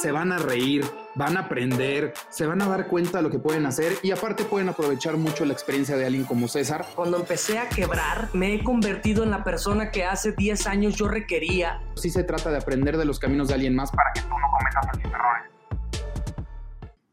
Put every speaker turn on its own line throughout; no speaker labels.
se van a reír, van a aprender, se van a dar cuenta de lo que pueden hacer y aparte pueden aprovechar mucho la experiencia de alguien como César.
Cuando empecé a quebrar, me he convertido en la persona que hace 10 años yo requería.
Sí se trata de aprender de los caminos de alguien más para que tú no cometas los errores.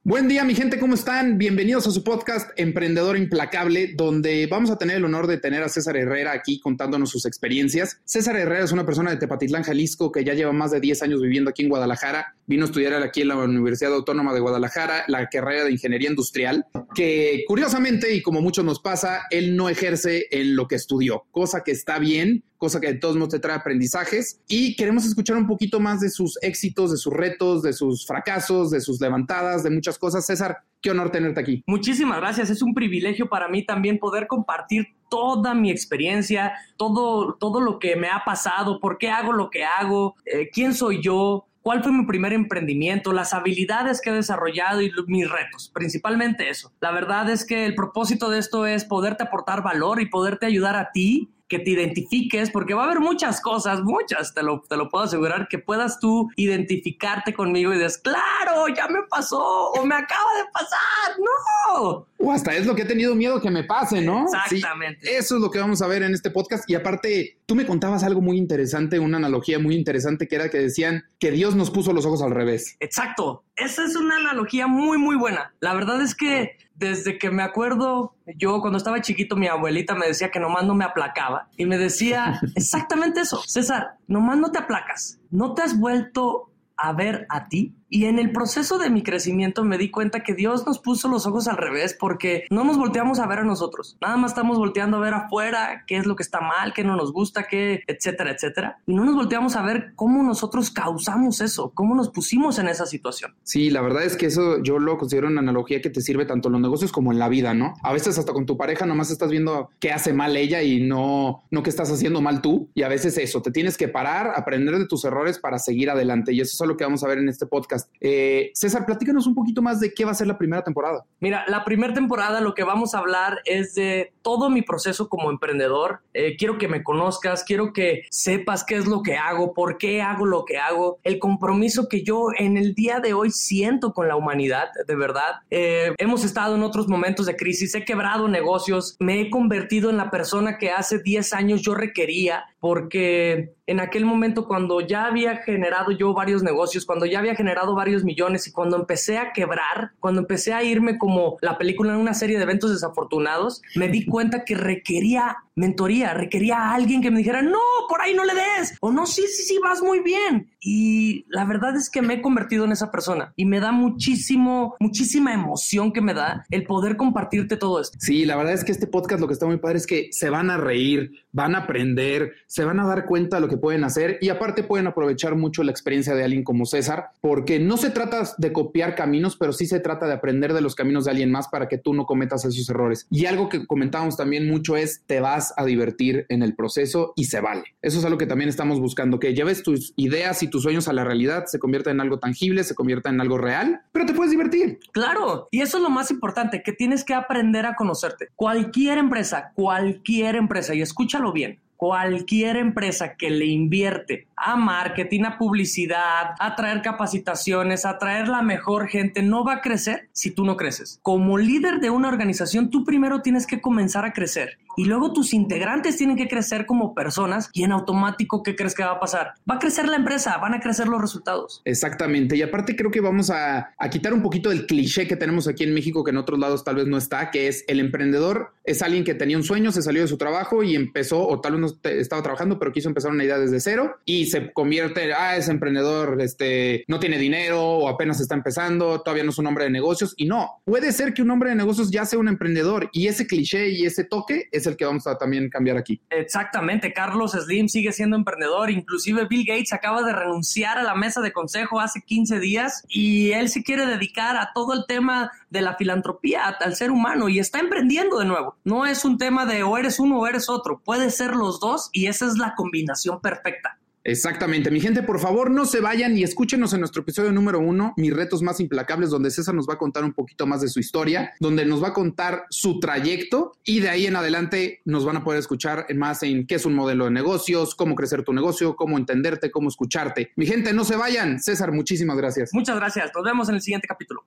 Buen día, mi gente, ¿cómo están? Bienvenidos a su podcast Emprendedor Implacable, donde vamos a tener el honor de tener a César Herrera aquí contándonos sus experiencias. César Herrera es una persona de Tepatitlán, Jalisco, que ya lleva más de 10 años viviendo aquí en Guadalajara. Vino a estudiar aquí en la Universidad Autónoma de Guadalajara la carrera de Ingeniería Industrial, que curiosamente, y como muchos nos pasa, él no ejerce en lo que estudió, cosa que está bien, cosa que de todos modos te trae aprendizajes. Y queremos escuchar un poquito más de sus éxitos, de sus retos, de sus fracasos, de sus levantadas, de muchas cosas. César, qué honor tenerte aquí.
Muchísimas gracias. Es un privilegio para mí también poder compartir toda mi experiencia, todo, todo lo que me ha pasado, por qué hago lo que hago, eh, quién soy yo, cuál fue mi primer emprendimiento, las habilidades que he desarrollado y mis retos, principalmente eso. La verdad es que el propósito de esto es poderte aportar valor y poderte ayudar a ti que te identifiques, porque va a haber muchas cosas, muchas, te lo, te lo puedo asegurar, que puedas tú identificarte conmigo y dices, claro, ya me pasó o me acaba de pasar, no.
O hasta es lo que he tenido miedo que me pase, ¿no?
Exactamente.
eso es lo que vamos a ver en este podcast. Y aparte, tú me contabas algo muy interesante, una analogía muy interesante, que era que decían que Dios nos puso los ojos al revés.
Exacto. Esa es una analogía muy, muy buena. La verdad es que desde que me acuerdo, yo cuando estaba chiquito, mi abuelita me decía que nomás no me aplacaba y me decía exactamente eso. César, nomás no te aplacas. ¿No te has vuelto a ver a ti? Y en el proceso de mi crecimiento me di cuenta que Dios nos puso los ojos al revés porque no nos volteamos a ver a nosotros. Nada más estamos volteando a ver afuera qué es lo que está mal, qué no nos gusta, qué, etcétera, etcétera. Y no nos volteamos a ver cómo nosotros causamos eso, cómo nos pusimos en esa situación.
Sí, la verdad es que eso yo lo considero una analogía que te sirve tanto en los negocios como en la vida, ¿no? A veces hasta con tu pareja nomás estás viendo qué hace mal ella y no, no qué estás haciendo mal tú. Y a veces eso, te tienes que parar, aprender de tus errores para seguir adelante. Y eso es lo que vamos a ver en este podcast. Eh, César, platícanos un poquito más de qué va a ser la primera temporada.
Mira, la primera temporada lo que vamos a hablar es de todo mi proceso como emprendedor. Eh, quiero que me conozcas, quiero que sepas qué es lo que hago, por qué hago lo que hago, el compromiso que yo en el día de hoy siento con la humanidad, de verdad. Eh, hemos estado en otros momentos de crisis, he quebrado negocios, me he convertido en la persona que hace 10 años yo requería porque en aquel momento cuando ya había generado yo varios negocios, cuando ya había generado varios millones y cuando empecé a quebrar, cuando empecé a irme como la película en una serie de eventos desafortunados, me di cuenta que requería mentoría, requería a alguien que me dijera, no, por ahí no le des, o no, sí, sí, sí, vas muy bien. Y la verdad es que me he convertido en esa persona y me da muchísimo, muchísima emoción que me da el poder compartirte todo esto.
Sí, la verdad es que este podcast lo que está muy padre es que se van a reír, van a aprender, se van a dar cuenta de lo que pueden hacer y aparte pueden aprovechar mucho la experiencia de alguien como César, porque no se trata de copiar caminos, pero sí se trata de aprender de los caminos de alguien más para que tú no cometas esos errores. Y algo que comentábamos también mucho es te vas a divertir en el proceso y se vale. Eso es algo que también estamos buscando, que lleves tus ideas y tus sueños a la realidad, se convierta en algo tangible, se convierta en algo real, pero te puedes divertir.
Claro, y eso es lo más importante, que tienes que aprender a conocerte. Cualquier empresa, cualquier empresa, y escúchalo bien, cualquier empresa que le invierte a marketing, a publicidad, a traer capacitaciones, a traer la mejor gente, no va a crecer si tú no creces. Como líder de una organización, tú primero tienes que comenzar a crecer y luego tus integrantes tienen que crecer como personas y en automático, ¿qué crees que va a pasar? Va a crecer la empresa, van a crecer los resultados.
Exactamente. Y aparte creo que vamos a, quitar un poquito del cliché que tenemos aquí en México, que en otros lados tal vez no está, que es el emprendedor es alguien que tenía un sueño, se salió de su trabajo y empezó, o tal vez no estaba trabajando, pero quiso empezar una idea desde cero y se convierte, ah, es emprendedor, este, no tiene dinero o apenas está empezando, todavía no es un hombre de negocios. Y no, puede ser que un hombre de negocios ya sea un emprendedor y ese cliché y ese toque es el que vamos a también cambiar aquí.
Exactamente, Carlos Slim sigue siendo emprendedor, inclusive Bill Gates acaba de renunciar a la mesa de consejo hace 15 días y él se quiere dedicar a todo el tema de la filantropía al ser humano y está emprendiendo de nuevo. No es un tema de o eres uno o eres otro, puede ser los dos y esa es la combinación perfecta.
Exactamente. Mi gente, por favor, no se vayan y escúchenos en nuestro episodio número uno, Mis retos más implacables, donde César nos va a contar un poquito más de su historia, donde nos va a contar su trayecto y de ahí en adelante nos van a poder escuchar más en qué es un modelo de negocios, cómo crecer tu negocio, cómo entenderte, cómo escucharte. Mi gente, no se vayan. César, muchísimas gracias.
Muchas gracias. Nos vemos en el siguiente capítulo.